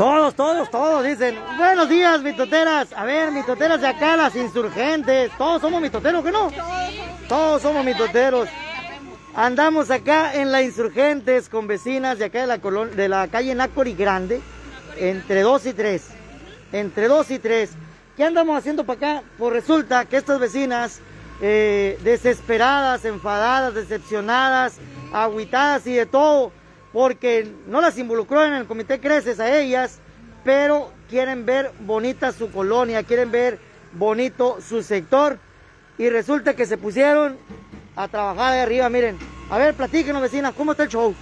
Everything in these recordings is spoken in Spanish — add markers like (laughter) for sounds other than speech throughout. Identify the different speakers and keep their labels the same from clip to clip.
Speaker 1: Todos, todos, todos dicen, buenos días, mitoteras. A ver, mitoteras de acá, las insurgentes. Todos somos mitoteros, ¿qué no? Todos somos mitoteros. Andamos acá en la Insurgentes con vecinas de acá de la, de la calle Nácori Grande, entre 2 y 3. Entre 2 y 3. ¿Qué andamos haciendo para acá? Pues resulta que estas vecinas, eh, desesperadas, enfadadas, decepcionadas, aguitadas y de todo, porque no las involucró en el comité Creces a ellas, pero quieren ver bonita su colonia, quieren ver bonito su sector, y resulta que se pusieron a trabajar de arriba, miren. A ver, platíquenos vecinas, ¿cómo está el show?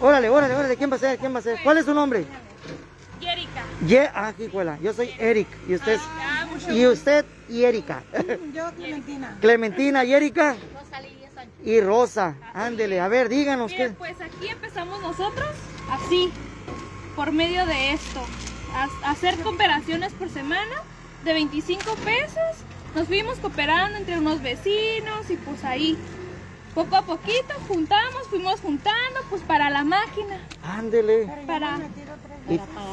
Speaker 1: Órale, órale, órale, ¿quién va a ser? ¿Quién va a ser? ¿Cuál es su nombre?
Speaker 2: Erika.
Speaker 1: Ye ah, escuela. Yo soy Eric. ¿Y usted? Ah, y usted y Erika.
Speaker 2: Yo, Clementina. (laughs)
Speaker 1: Clementina y Erika. Y Rosa. Ándele, a ver, díganos.
Speaker 2: qué. Pues aquí empezamos nosotros, así, por medio de esto. A, hacer cooperaciones por semana de 25 pesos. Nos fuimos cooperando entre unos vecinos y pues ahí poco a poquito juntamos, fuimos juntando, pues para la máquina.
Speaker 1: Ándele.
Speaker 2: Para...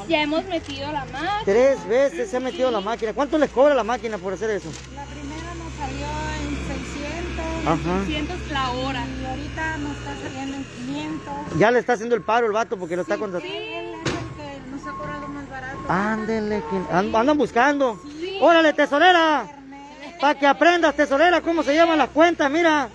Speaker 2: Ya hemos metido la máquina.
Speaker 1: Tres veces se ha metido la máquina. ¿Cuánto les cobra la máquina por hacer eso?
Speaker 2: La primera nos salió en 600, Ajá. 600 la hora. Y ahorita nos está saliendo en 500.
Speaker 1: Ya le está haciendo el paro el vato porque lo está
Speaker 2: contratando. Sí, él es el que nos ha cobrado más barato.
Speaker 1: Ándele, andan buscando. Órale, tesorera. Para que aprendas, tesorera, cómo se llaman las cuentas, mira.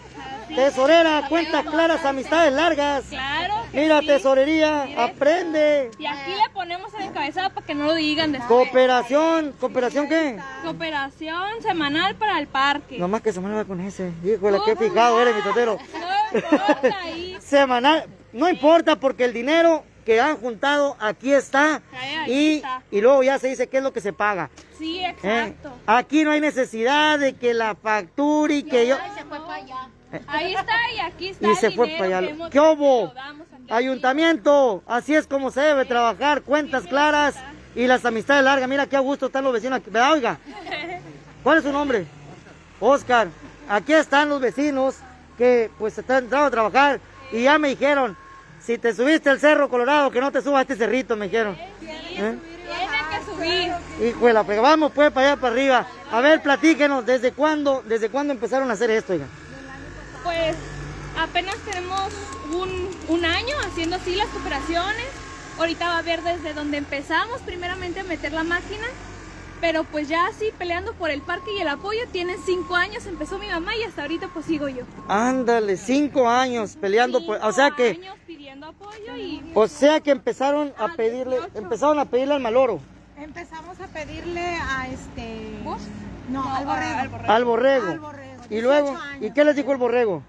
Speaker 1: Tesorera, cuentas claras, amistades largas.
Speaker 2: Claro.
Speaker 1: Mira, tesorería, aprende.
Speaker 2: Y aquí le ponemos el cabezado para que no lo digan después.
Speaker 1: Cooperación, ¿cooperación qué?
Speaker 2: Cooperación semanal para el parque.
Speaker 1: Nomás que semanal con ese. Híjole, qué fijado eres, mi totero. (laughs) No importa ahí. (laughs) semanal, no importa porque el dinero que han juntado aquí está. y, y luego ya se dice qué es lo que se paga.
Speaker 2: Sí, exacto.
Speaker 1: Aquí no hay necesidad de que la facture y que yo...
Speaker 2: Se fue para allá. Ahí está y aquí está.
Speaker 1: Y se fue para allá. ¿Qué hubo? Ayuntamiento, así es como se debe trabajar, cuentas claras y las amistades largas. Mira qué a gusto están los vecinos aquí. Oiga, ¿cuál es su nombre? Oscar. Aquí están los vecinos que pues están entrando a trabajar y ya me dijeron, si te subiste al Cerro Colorado, que no te subas a este cerrito, me dijeron.
Speaker 2: ¿Eh? que subir.
Speaker 1: Hijo de la vamos pues para allá para arriba. A ver, platíquenos, ¿desde cuándo, desde cuándo empezaron a hacer esto, oiga?
Speaker 2: pues apenas tenemos un, año haciendo así las operaciones. Ahorita va a ver desde donde empezamos primeramente a meter la máquina. Pero pues ya así peleando por el parque y el apoyo, tienen cinco años, empezó mi mamá y hasta ahorita pues sigo yo.
Speaker 1: Ándale, cinco años peleando por, o sea que...
Speaker 2: años pidiendo apoyo y...
Speaker 1: O sea que empezaron a pedirle, empezaron a pedirle al maloro.
Speaker 2: Empezamos a pedirle a este...
Speaker 1: No, al borrego. Al borrego. ¿Y luego? ¿Y qué les dijo el borrego?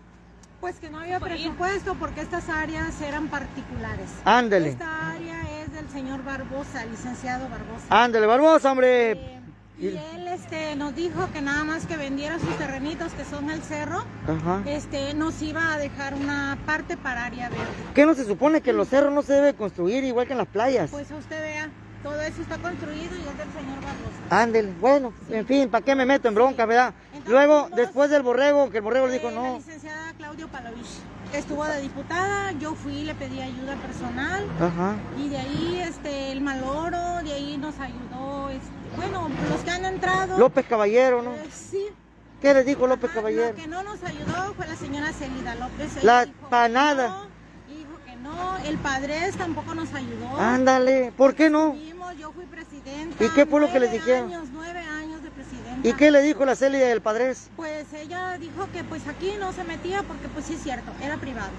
Speaker 2: Pues que no había presupuesto porque estas áreas eran particulares.
Speaker 1: Ándele.
Speaker 2: Esta área es del señor Barbosa, licenciado Barbosa.
Speaker 1: Ándele, Barbosa, hombre.
Speaker 2: Eh, y él este, nos dijo que nada más que vendiera sus terrenitos que son el cerro, este nos iba a dejar una parte para área verde.
Speaker 1: ¿Qué no se supone que los cerros no se debe construir igual que en las playas?
Speaker 2: Pues usted vea. Todo eso está construido y es del señor Barbosa.
Speaker 1: Ándele, bueno, en fin, ¿para qué me meto en bronca, verdad? Luego, después del borrego, que el borrego le dijo no.
Speaker 2: La licenciada Claudio Palovich estuvo de diputada, yo fui, le pedí ayuda personal. Ajá. Y de ahí, este, el maloro, de ahí nos ayudó, este, bueno, los que han entrado.
Speaker 1: López Caballero, ¿no?
Speaker 2: Eh, sí.
Speaker 1: ¿Qué le dijo López Caballero?
Speaker 2: Lo que no nos ayudó fue la señora Celida López.
Speaker 1: La panada
Speaker 2: no, el padre tampoco nos ayudó.
Speaker 1: Ándale, ¿por qué no?
Speaker 2: Yo fui presidenta.
Speaker 1: ¿Y qué fue lo que les dijeron?
Speaker 2: Años, nueve años de presidenta.
Speaker 1: ¿Y qué le dijo la Celia del Padres?
Speaker 2: Pues ella dijo que pues aquí no se metía porque pues sí es cierto, era privado.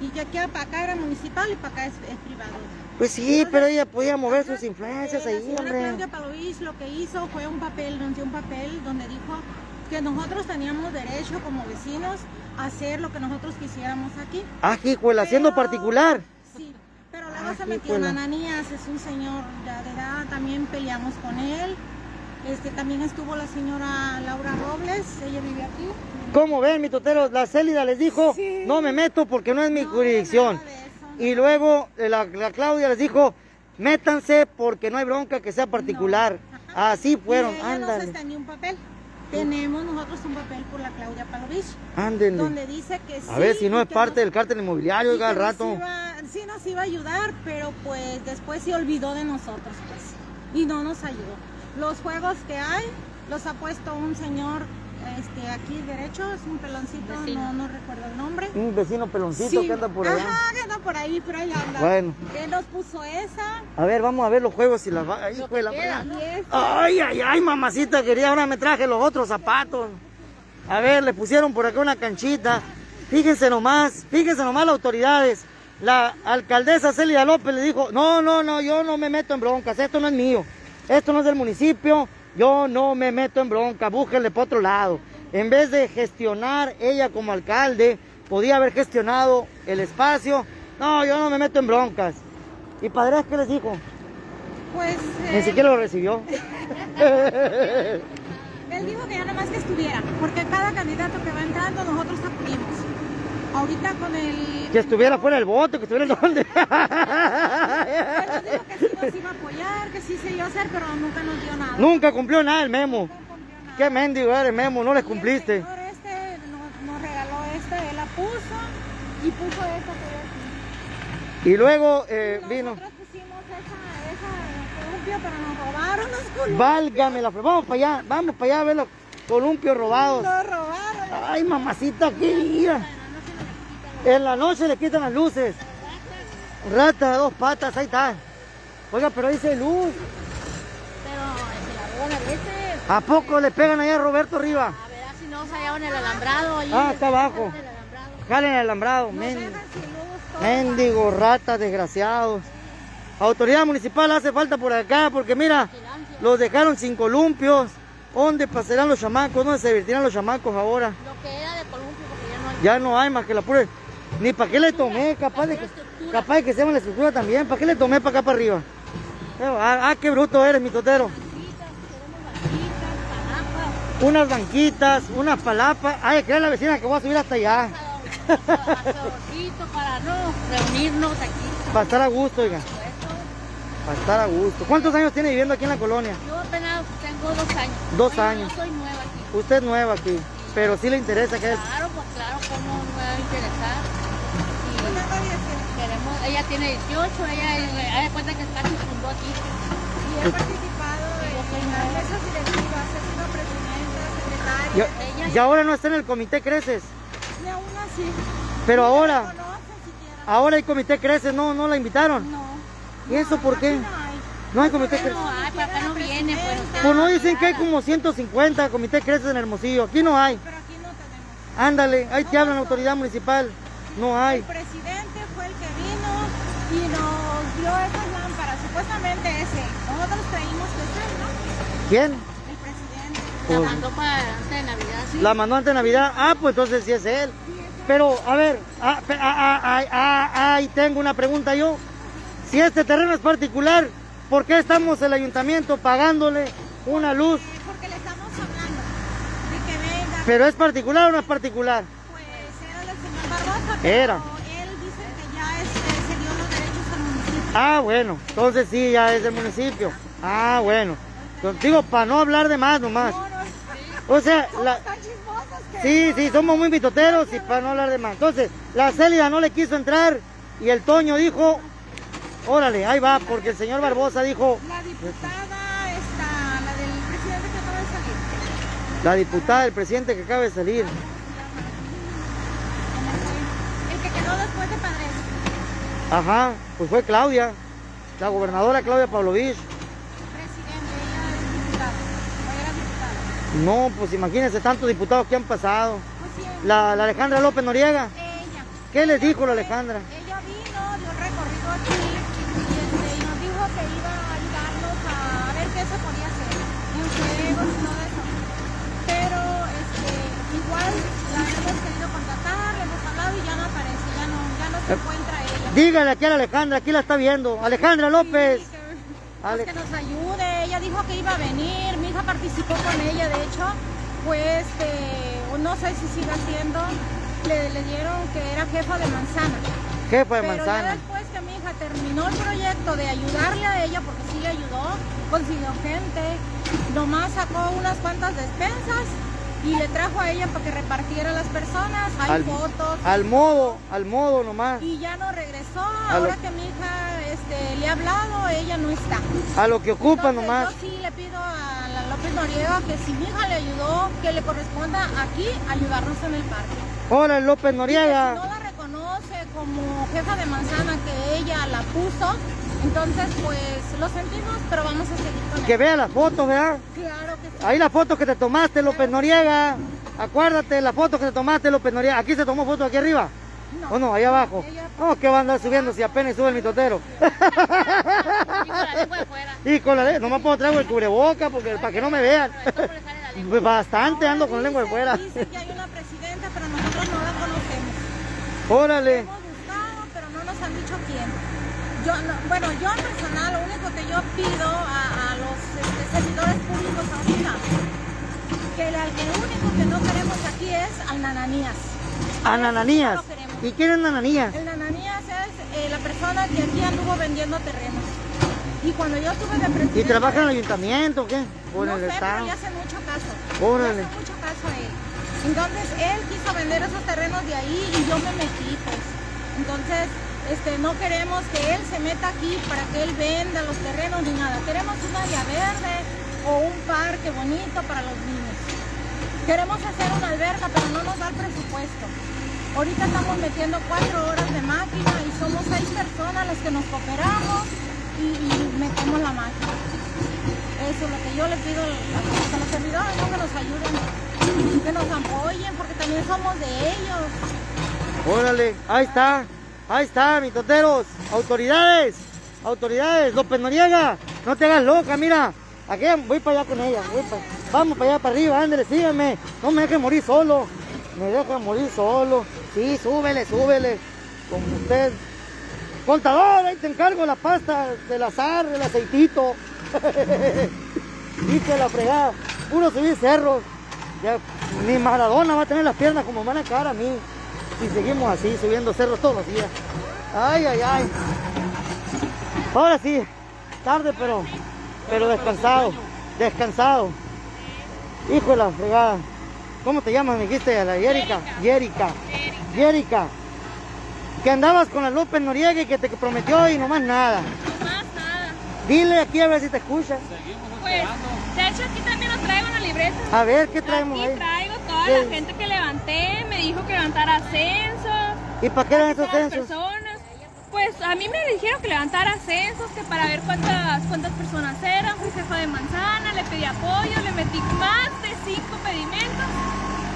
Speaker 2: Y que aquí para acá era municipal y para acá es, privado.
Speaker 1: Pues sí, pero ella podía mover sus influencias ahí,
Speaker 2: la hombre. Claudia Palois lo que hizo fue un papel, nos dio un papel donde dijo que nosotros teníamos derecho como vecinos hacer lo que nosotros quisiéramos aquí.
Speaker 1: Ah, hijuela, haciendo particular.
Speaker 2: Sí, pero luego se metió en Ananías, es un señor ya de edad, también peleamos con él. Este, también estuvo la señora Laura Robles, ella vive aquí.
Speaker 1: ¿Cómo ven, mi totero? La Célida les dijo, no me meto porque no es mi jurisdicción. y luego eh, la, Claudia les dijo, métanse porque no hay bronca que sea particular. Así fueron,
Speaker 2: y ella no un papel.
Speaker 3: Tenemos nosotros un papel por la Claudia Palovich.
Speaker 1: Ándenle.
Speaker 3: Donde dice que sí.
Speaker 1: A ver si no es parte
Speaker 3: nos-
Speaker 1: del cártel inmobiliario, oiga, al
Speaker 3: nos
Speaker 1: rato.
Speaker 3: iba- sí nos iba a ayudar, pero pues después se olvidó de nosotros, pues. Y no nos ayudó. Los juegos que hay los ha puesto un señor este, aquí derecho, es un peloncito, no, no recuerdo el nombre.
Speaker 1: Un vecino peloncito
Speaker 3: Sí,
Speaker 1: que anda por allá.
Speaker 3: Ajá, que anda por ahí, pero ahí anda.
Speaker 1: Bueno.
Speaker 3: Él nos puso esa.
Speaker 1: A ver, vamos a ver los juegos y las va. Ay, hijo de la
Speaker 3: esta.
Speaker 1: Ay, ay, ay, mamacita quería, ahora me traje los otros zapatos. A ver, le pusieron por acá una canchita. Fíjense nomás, fíjense nomás las autoridades. La alcaldesa Celia López le dijo, no, no, no, yo no me meto en broncas, esto no es mío. Esto no es del municipio, yo no me meto en broncas, búsquenle por otro lado. En vez de gestionar ella como alcalde, podía haber gestionado el espacio. No, yo no me meto en broncas. ¿Y padre qué les dijo?
Speaker 3: Pues
Speaker 1: Ni
Speaker 3: eh,
Speaker 1: siquiera lo recibió. (laughs) (laughs)
Speaker 3: él dijo que ya nada más que estuviera, porque cada candidato que va entrando nosotros acudimos. Ahorita con el...
Speaker 1: Que estuviera fuera del voto, que estuviera en donde.
Speaker 3: Él (laughs) nos dijo que sí nos iba a apoyar, que sí se iba a hacer, pero nunca nos dio nada.
Speaker 1: Nunca cumplió nada el memo.
Speaker 3: Cumplió nada.
Speaker 1: Qué mendigo eres, memo, no les
Speaker 3: Y
Speaker 1: cumpliste.
Speaker 3: El señor este nos, nos regaló esta, él la puso y puso esta que.
Speaker 1: Y luego eh,
Speaker 3: Y
Speaker 1: vino.
Speaker 3: Nosotros pusimos esa, esa columpio, pero nos robaron los columpios.
Speaker 1: Válgame la Vamos para allá, vamos para allá a ver los columpios robados.
Speaker 3: Nos robaron.
Speaker 1: Ay, mamacita, qué ira. En la noche le quitan las luces. Rata dos patas, ahí está. Oiga, pero dice luz.
Speaker 4: Pero se la a veces.
Speaker 1: ¿A poco le pegan allá a Roberto arriba?
Speaker 4: A ver si no se hallaban el alambrado allí.
Speaker 1: Ah, está abajo. Jalen el alambrado,
Speaker 3: Nos
Speaker 1: men.
Speaker 3: dejan sin luz todo.
Speaker 1: Mendigo, ratas, desgraciados. Autoridad municipal hace falta por acá porque mira, los dejaron sin columpios. ¿Dónde pasarán los chamacos? ¿Dónde se divertirán los chamacos ahora?
Speaker 4: Lo que era de columpio, porque ya no hay.
Speaker 1: Ya no hay más que la pura. Ni para qué le tomé, capaz de que, capaz de que se llama la estructura también. ¿Para qué le tomé para acá para arriba? Ah, ah, qué bruto eres, mi totero. Unas banquitas, unas palapas. Ay, que la vecina que voy a subir hasta allá. (laughs)
Speaker 4: Para no reunirnos aquí.
Speaker 1: Para estar a gusto, oiga. Para estar a gusto. ¿Cuántos años tiene viviendo aquí en la colonia?
Speaker 4: Yo apenas tengo dos años.
Speaker 1: Dos años.
Speaker 4: Yo soy nueva aquí.
Speaker 1: Usted es nueva aquí, pero sí le interesa que es.
Speaker 4: Claro, pues claro, cómo me va a interesar. Queremos, ella tiene 18, ella de cuenta que casi fundó aquí.
Speaker 3: Y he participado en las mesas directivas, he sido presidenta, secretaria.
Speaker 1: Y, y ahora no está en el comité Creces,
Speaker 3: Y aún así.
Speaker 1: pero
Speaker 3: No
Speaker 1: ahora, ahora el comité Creces no, no la invitaron.
Speaker 3: No.
Speaker 1: ¿Y eso por qué?
Speaker 3: No hay.
Speaker 1: Hay comité Creces.
Speaker 4: No, ay, para acá no viene, pues.
Speaker 1: Pues no dicen que hay como 150 comité Creces en Hermosillo. Aquí no hay.
Speaker 3: Pero aquí no tenemos.
Speaker 1: Ándale, ahí te hablan autoridad municipal. No hay.
Speaker 3: El presidente y nos dio esas lámparas. Supuestamente ese. Nosotros creímos que es él, ¿no?
Speaker 1: ¿Quién?
Speaker 3: El presidente.
Speaker 4: La
Speaker 1: Pues-
Speaker 4: mandó para antes de Navidad, sí.
Speaker 1: La mandó antes de Navidad. Ah, pues entonces sí es él. Pero, a ver, ah, pe- ah, ah, ah, ah, ahí tengo una pregunta yo. Si este terreno es particular, ¿por qué estamos el ayuntamiento pagándole una luz?
Speaker 3: Sí, Porque le estamos hablando de que venga.
Speaker 1: ¿Pero es particular o no es particular?
Speaker 3: Pues era del señor Barbosa.
Speaker 1: Era.
Speaker 3: Pero él dice que ya este, se dio los derechos al municipio.
Speaker 1: Ah, bueno, entonces sí, ya es del municipio. Ah, bueno. Contigo, para no hablar de más nomás.
Speaker 3: No, no,
Speaker 1: O sea, la, sí, sí, somos muy mitoteros y para no hablar de más. Entonces, la Célida no le quiso entrar y el Toño dijo, órale, ahí va, porque el señor Barbosa dijo,
Speaker 3: La diputada está, la del presidente que acaba de salir.
Speaker 1: la diputada, el presidente que acaba de salir.
Speaker 3: El que quedó después de Padres.
Speaker 1: Ajá, pues fue Claudia, la gobernadora Claudia Pavlovich. No, pues imagínense tantos diputados que han pasado.
Speaker 3: Pues sí,
Speaker 1: La, la Alejandra López Noriega,
Speaker 3: ella.
Speaker 1: ¿qué les dijo la Alejandra?
Speaker 3: Ella vino, dio un recorrido aquí y, este, y nos dijo que iba a ayudarnos a ver qué se podía hacer en juegos y todo eso. Pero este, igual la hemos querido contactar, le hemos hablado y ya no aparece, ya no, ya no se encuentra ella.
Speaker 1: Dígale aquí a Alejandra, aquí la está viendo. Alejandra López.
Speaker 3: Sí, que,
Speaker 1: Ale-
Speaker 3: pues que nos ayude, ella dijo que iba a venir, mi hija participó con ella, de hecho, pues no sé si sigue haciendo, le, le dieron que era jefa de manzana.
Speaker 1: Jefa de
Speaker 3: Pero ya
Speaker 1: manzana.
Speaker 3: después que mi hija hija terminó el proyecto de ayudarle a ella, porque sí le ayudó, consiguió gente, nomás sacó unas cuantas despensas y le trajo a ella para que repartiera a las personas. Hay
Speaker 1: Al-
Speaker 3: fotos.
Speaker 1: Al modo, al modo nomás.
Speaker 3: Y ya no regresó.
Speaker 1: A lo-
Speaker 3: Ahora que mi hija este, le ha hablado, ella no está.
Speaker 1: A lo que ocupa
Speaker 3: Entonces,
Speaker 1: nomás.
Speaker 3: Yo sí le pido a la López Noriega que si mi hija le ayudó, que le corresponda aquí ayudarnos en el parque.
Speaker 1: Hola López
Speaker 3: Y que si
Speaker 1: Noriega.
Speaker 3: no la reconoce como jefa de manzana que ella la puso, entonces pues lo sentimos, pero vamos a seguir con
Speaker 1: Que vea las fotos, ¿verdad?
Speaker 3: Claro que sí.
Speaker 1: Ahí la foto que te tomaste, López Noriega. Acuérdate, la foto que te tomaste, López Noriega. ¿Aquí se tomó foto aquí arriba?
Speaker 3: No.
Speaker 1: ¿O no? Ahí abajo. No, que va a andar subiendo si apenas sube el mitotero. (laughs)
Speaker 4: Y con la lengua de fuera.
Speaker 1: y con la lengua, nomás puedo traer el cubreboca porque, para que no me vean. Pues (laughs) bastante ando con la lengua de fuera.
Speaker 3: Dice que hay una presidenta, pero nosotros no la conocemos.
Speaker 1: Órale.
Speaker 3: Hemos buscado, pero no nos han dicho quién. Yo, no- bueno, yo en personal, lo único que yo pido a, a los este, servidores públicos ahorita, que el, el único que no queremos aquí es al Nananías.
Speaker 1: Anananías.
Speaker 3: No lo queremos.
Speaker 1: ¿Y quién es Anananías?
Speaker 3: El Nananías es eh, la persona que aquí anduvo vendiendo terrenos. Y cuando yo estuve de presidente...
Speaker 1: ¿Y trabaja en el ayuntamiento o qué? ¿O en
Speaker 3: no
Speaker 1: el
Speaker 3: sé,
Speaker 1: estado?
Speaker 3: pero le hacen mucho caso.
Speaker 1: Órale.
Speaker 3: Le hacen mucho caso a él. Entonces, él quiso vender esos terrenos de ahí y yo me metí, pues. Entonces, este, no queremos que él se meta aquí para que él venda los terrenos ni nada. Queremos un área verde o un parque bonito para los niños. Queremos hacer una alberca, pero no nos da presupuesto. Ahorita estamos metiendo cuatro horas de máquina y somos seis personas las que nos cooperamos y, y metemos la máquina. Eso es lo que yo le pido a los, a los servidores, ¿no? que nos ayuden, que nos apoyen, porque también somos de ellos.
Speaker 1: Órale, ahí está, ahí está, mis toteros, autoridades, autoridades, López Noriega, no te hagas loca, mira, aquí voy para allá con ella, vamos para allá para arriba, ándale, síganme, no me dejen morir solo, me dejan morir solo, sí, súbele, súbele, como usted, contador, ahí te encargo la pasta del azar, el aceitito, (laughs) dice la fregada, puro subir cerros, ni Maradona va a tener las piernas como van a caer a mí. Y seguimos así, subiendo cerros todos los días. Ay, ay, ay. Ahora sí, tarde pero, pero descansado, descansado. Hijo de la fregada. ¿Cómo te llamas? Me dijiste la Yérica. Yérica. Yérica. Que andabas con la López Noriega y que te prometió y nomás nada.
Speaker 2: Más nada.
Speaker 1: Dile aquí a ver si te escucha.
Speaker 2: Pues, de hecho aquí también en la libreta.
Speaker 1: A ver, ¿qué traemos
Speaker 2: Aquí
Speaker 1: ahí?
Speaker 2: traigo la gente que levanté, me dijo que levantara censos.
Speaker 1: ¿Y para qué eran esos censos?
Speaker 2: personas. Pues a mí me dijeron que levantara censos, que para ver cuántas, cuántas personas eran. Fui jefa de manzana, le pedí apoyo, le metí más de cinco pedimentos.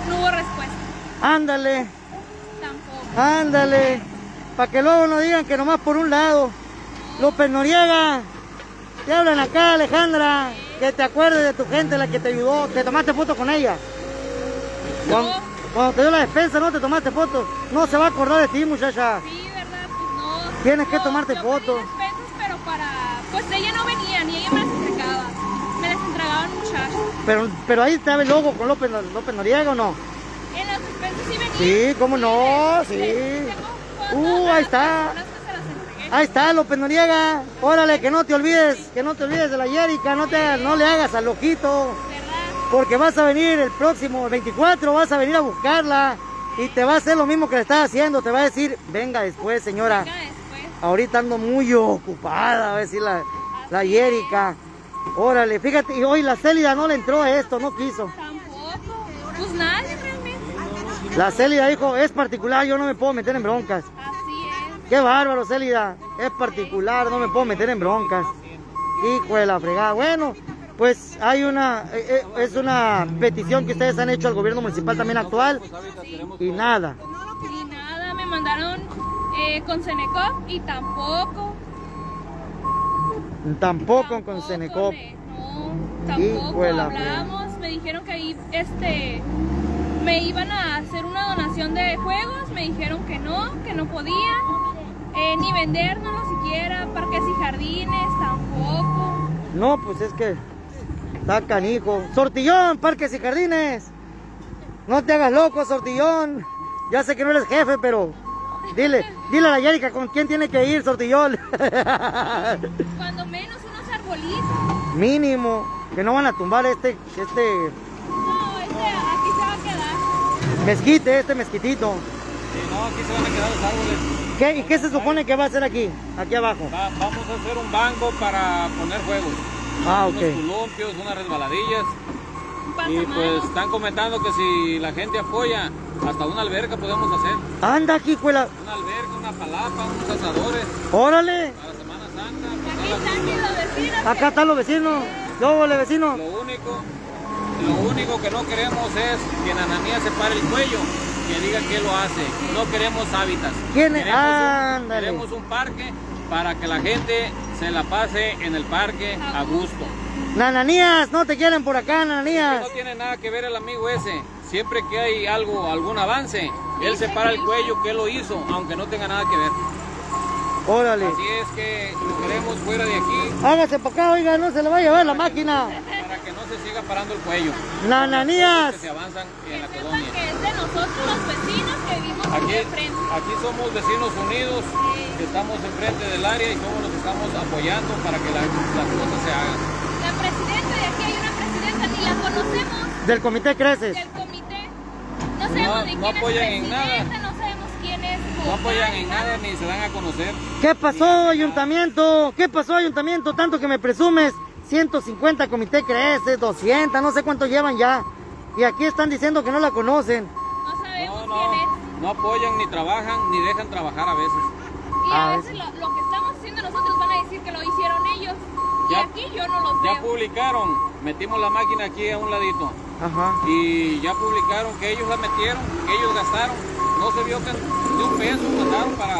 Speaker 2: No hubo respuesta.
Speaker 1: Ándale.
Speaker 2: Tampoco.
Speaker 1: Ándale, para que luego no digan que nomás por un lado. López Noriega, te hablan acá, Alejandra, que te acuerdes de tu gente, la que te ayudó, te tomaste foto con ella. Cuando, cuando te dio la defensa, no te tomaste foto. No se va a acordar de ti, muchacha.
Speaker 2: Sí, ¿verdad? Pues no.
Speaker 1: Tienes que tomarte
Speaker 2: yo
Speaker 1: foto.
Speaker 2: pedí despensas, pero para... Pues ella no venía, ni ella me las entregaba. Me las entregaban muchachos.
Speaker 1: Pero, pero ahí estaba el logo con López, López Noriega o no.
Speaker 2: En las despensas sí venía.
Speaker 1: Sí, cómo no, sí.
Speaker 2: Fotos
Speaker 1: Uh, ahí está. Ahí está López Noriega. Órale, que no te olvides, que no te olvides de la Yérica, no, te, no le hagas al loquito. Porque vas a venir el próximo, el 24, vas a venir a buscarla y te va a hacer lo mismo que le estás haciendo. Te va a decir, venga después, señora.
Speaker 2: Venga después.
Speaker 1: Ahorita ando muy ocupada, va a decir la, la Yérica. Órale, fíjate, y hoy la Célida no le entró a esto, no quiso.
Speaker 2: Tampoco. Pues nadie realmente.
Speaker 1: La Célida dijo, es particular, yo no me puedo meter en broncas.
Speaker 2: Así es.
Speaker 1: Qué bárbaro, Célida. Es particular, no me puedo meter en broncas. Hijo de la fregada. Bueno, pues hay una, eh, eh, es una petición que ustedes han hecho al gobierno municipal también actual. Y nada.
Speaker 2: Y nada, me mandaron eh, con Senecop y tampoco.
Speaker 1: Tampoco con Senecop.
Speaker 2: me- No, tampoco hablamos. Me dijeron que ahí, este, me iban a hacer una donación de juegos. Me dijeron que no, que no podían. eh, ni vendérnoslo siquiera. Parques y jardines, tampoco.
Speaker 1: No, pues es que está canijo. Sortillón, parques y jardines. No te hagas loco, Sortillón. Ya sé que no eres jefe, pero Dile, dile a la Yérica con quién tiene que ir, Sortillol. (laughs)
Speaker 2: Cuando menos unos arbolitos.
Speaker 1: Mínimo, que no van a tumbar este, este
Speaker 2: No, este aquí se va a quedar.
Speaker 1: mezquite, este mezquitito.
Speaker 5: Sí, no, aquí se van a quedar los árboles.
Speaker 1: ¿Qué, ¿Y qué se supone que va a hacer aquí? Aquí abajo.
Speaker 5: Va- vamos a hacer un banco para poner juegos.
Speaker 1: Ah,
Speaker 5: Unos
Speaker 1: ok.
Speaker 5: columpios, unas resbaladillas.
Speaker 2: Un
Speaker 5: Y pues están comentando que si la gente apoya, hasta una alberca podemos hacer.
Speaker 1: Anda aquí, cuela.
Speaker 5: Una alberca, una palapa, unos asadores
Speaker 1: Órale.
Speaker 5: para Semana Santa.
Speaker 2: Aquí
Speaker 5: pasarla
Speaker 2: están los vecinos.
Speaker 1: Acá están los vecinos. Yo, vecino.
Speaker 5: Lo único, lo único que no queremos es que Nananía se pare el cuello, que diga que lo hace. No queremos hábitats.
Speaker 1: ¿Quién es?
Speaker 5: Queremos un-. Queremos un parque para que la gente se la pase en el parque a gusto.
Speaker 1: Nananías, no te quieren por acá, Nananías.
Speaker 5: no tiene nada que ver el amigo ese. Siempre que hay algo, algún avance, él se para el cuello que él lo hizo, aunque no tenga nada que ver.
Speaker 1: Órale.
Speaker 5: Así es que lo queremos fuera de aquí
Speaker 1: Hágase para acá, oiga, no se le va a llevar la máquina.
Speaker 5: para que no se siga parando el cuello.
Speaker 1: Nananías.
Speaker 5: Que se avanzan en la colonia.
Speaker 2: que es de nosotros los vecinos aquí
Speaker 5: Aquí,
Speaker 2: enfrente.
Speaker 5: aquí somos vecinos unidos, que estamos enfrente del área y somos los que estamos apoyando para que la- las cosas se hagan.
Speaker 2: La presidenta de aquí hay una presidenta, ni la conocemos
Speaker 1: Del comité Creces.
Speaker 2: del comité. No sabemos
Speaker 5: No-
Speaker 2: ni
Speaker 5: no
Speaker 2: quién
Speaker 5: apoyan
Speaker 2: es
Speaker 5: en
Speaker 2: presidenta, no sabemos quién es
Speaker 5: No apoyan en nada ni se dan a conocer.
Speaker 1: ¿Qué pasó, ayuntamiento? ¿Qué pasó, ayuntamiento? Tanto que me presumes. 150 comité Creces, 200, no sé cuánto llevan ya. Y aquí están diciendo que no la conocen.
Speaker 2: No
Speaker 5: apoyan ni trabajan ni dejan trabajar a veces.
Speaker 2: Y a veces lo, lo que estamos haciendo nosotros van a decir que lo hicieron ellos. Y
Speaker 5: Ya-
Speaker 2: aquí yo no los
Speaker 5: Ya
Speaker 2: veo.
Speaker 5: publicaron, metimos la máquina aquí a un ladito
Speaker 1: Ajá.
Speaker 5: y ya publicaron que ellos la metieron, que ellos gastaron. No se vio que de un peso mandaron para,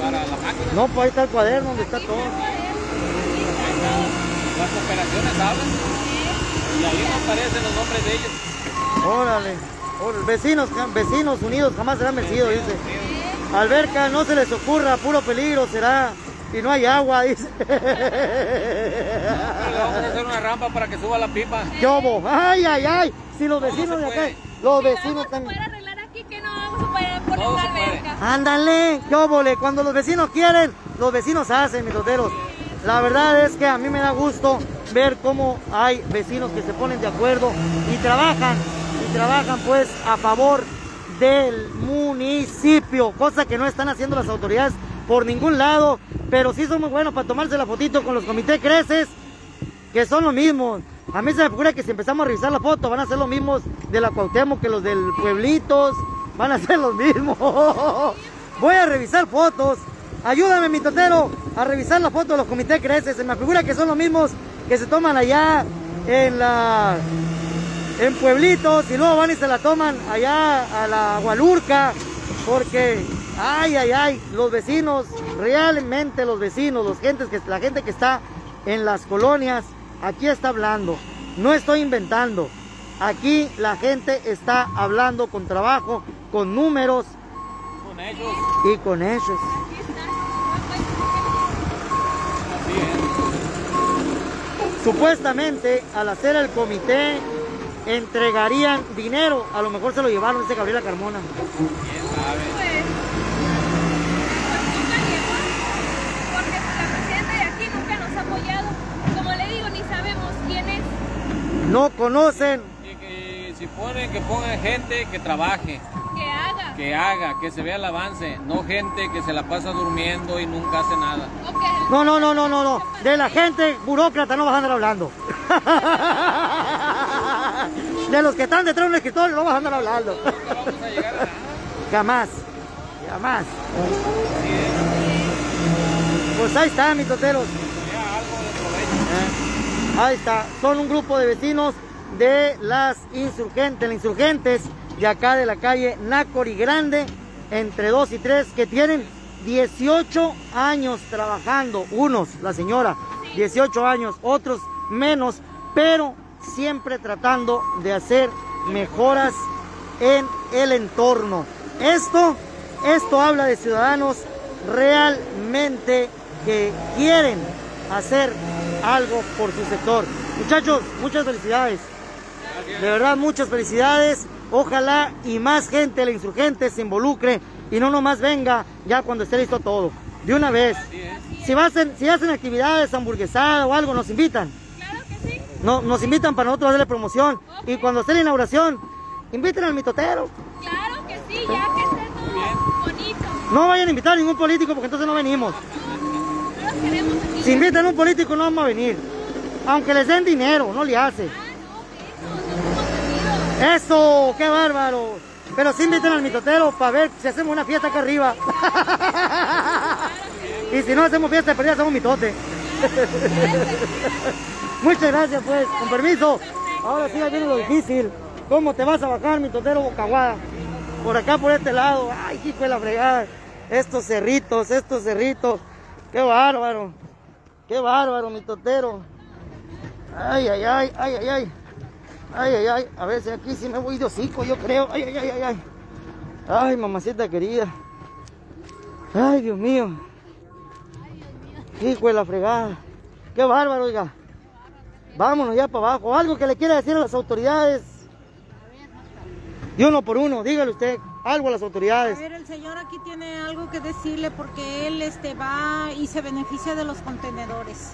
Speaker 5: para la máquina.
Speaker 1: No, pues ahí está el cuaderno donde está todo.
Speaker 5: Las operaciones hablan y ahí no aparecen los nombres de ellos.
Speaker 1: Órale. Vecinos, vecinos unidos jamás serán vencidos, dice. Alberca, no se les ocurra, puro peligro será. Y no hay agua, (laughs) dice.
Speaker 5: Vamos a hacer una rampa para que suba la pipa.
Speaker 1: Yobo. Ay, ay, ay. Si los vecinos de acá, los vecinos
Speaker 2: vamos a
Speaker 1: están...
Speaker 2: poder arreglar aquí, que no vamos a poder poner
Speaker 5: Todo
Speaker 2: una
Speaker 5: se puede.
Speaker 2: alberca.
Speaker 1: Ándale, yóbole, cuando los vecinos quieren, los vecinos hacen, mis toteros. La verdad es que a mí me da gusto ver cómo hay vecinos que se ponen de acuerdo y trabajan, trabajan pues a favor del municipio, cosa que no están haciendo las autoridades por ningún lado, pero sí son muy buenos para tomarse la fotito con los comités creces, que son lo mismo. A mí se me figura que si empezamos a revisar la foto van a ser los mismos de la Cuauhtémoc que los del Pueblitos, van a ser los mismos. (laughs) Voy a revisar fotos. Ayúdame, mi totero, a revisar la foto de los comités creces. Se me figura que son los mismos que se toman allá en la en pueblitos y luego van y se la toman allá a la Gualurca porque ay ay ay los vecinos realmente los vecinos los gentes que la gente que está en las colonias aquí está hablando no estoy inventando aquí la gente está hablando con trabajo con números
Speaker 5: Con ellos,
Speaker 1: y con hechos
Speaker 2: Aquí está.
Speaker 5: así es.
Speaker 1: supuestamente al hacer el comité entregarían dinero a lo mejor se lo llevaron dice Gabriela Carmona
Speaker 5: ¿Quién sabe?
Speaker 2: Pues, nunca llegó, porque la presidenta de aquí nunca nos ha apoyado. Como le digo, ni sabemos quién es.
Speaker 1: no conocen
Speaker 5: Y que si ponen, que pongan gente que trabaje,
Speaker 2: Que haga.
Speaker 5: que haga, que se vea el avance, no gente que se la pasa durmiendo y nunca hace nada.
Speaker 1: No, no, no, no, no, no. De la gente burócrata no vas a andar hablando. (laughs) De los que están detrás de un escritorio no vas a andar hablando.
Speaker 5: No vamos a llegar a nada.
Speaker 1: Jamás. Jamás. Pues ahí está, mis toteros. Eh, Ahí está. Son un grupo de vecinos de las insurgentes, las insurgentes de acá de la calle Nácori Grande, entre 2 y 3, que tienen 18 años trabajando. Unos, la señora, 18 años, otros menos, pero siempre tratando de hacer mejoras en el entorno. Esto, esto habla de ciudadanos realmente que quieren hacer algo por su sector. Muchachos, muchas felicidades. De verdad, muchas felicidades. Ojalá y más gente, la insurgente, se involucre y no nomás venga ya cuando esté listo todo. De una vez. Si, hacer- si hacen actividades, hamburguesada o algo, nos invitan. No, nos invitan para nosotros darle promoción. Y cuando esté la inauguración, inviten al mitotero.
Speaker 2: Claro que sí, ya que esté todo bonito.
Speaker 1: No vayan a invitar a ningún político porque entonces no venimos.
Speaker 2: No los queremos aquí.
Speaker 1: Si invitan a un político no vamos a venir. Aunque les den dinero, no le hace. Eso, qué bárbaro. Pero sí inviten al mitotero para ver si hacemos una fiesta acá arriba. y si no hacemos fiesta de perdida, hacemos mitote. Muchas gracias pues, con permiso. Ahora sí viene lo difícil. ¿Cómo te vas a bajar, mitotero bocaguada? Por acá, por este lado. Ay, hijo de la fregada. Estos cerritos, estos cerritos. Qué bárbaro. Qué bárbaro, mitotero. Ay, ay, ay, ay, ay, ay. Ay, ay, ay. A ver si aquí sí me voy de hocico, yo creo. Ay, ay, ay, ay, ay. Ay, mamacita querida. Ay, Dios mío. Hijo de la fregada. Qué bárbaro, oiga. Vámonos ya para abajo. Algo que le quiera decir a las autoridades. Y uno por uno, dígale usted algo a las
Speaker 3: A
Speaker 1: autoridades.
Speaker 3: ver, el señor aquí tiene algo que decirle porque él este, va y se beneficia de los contenedores.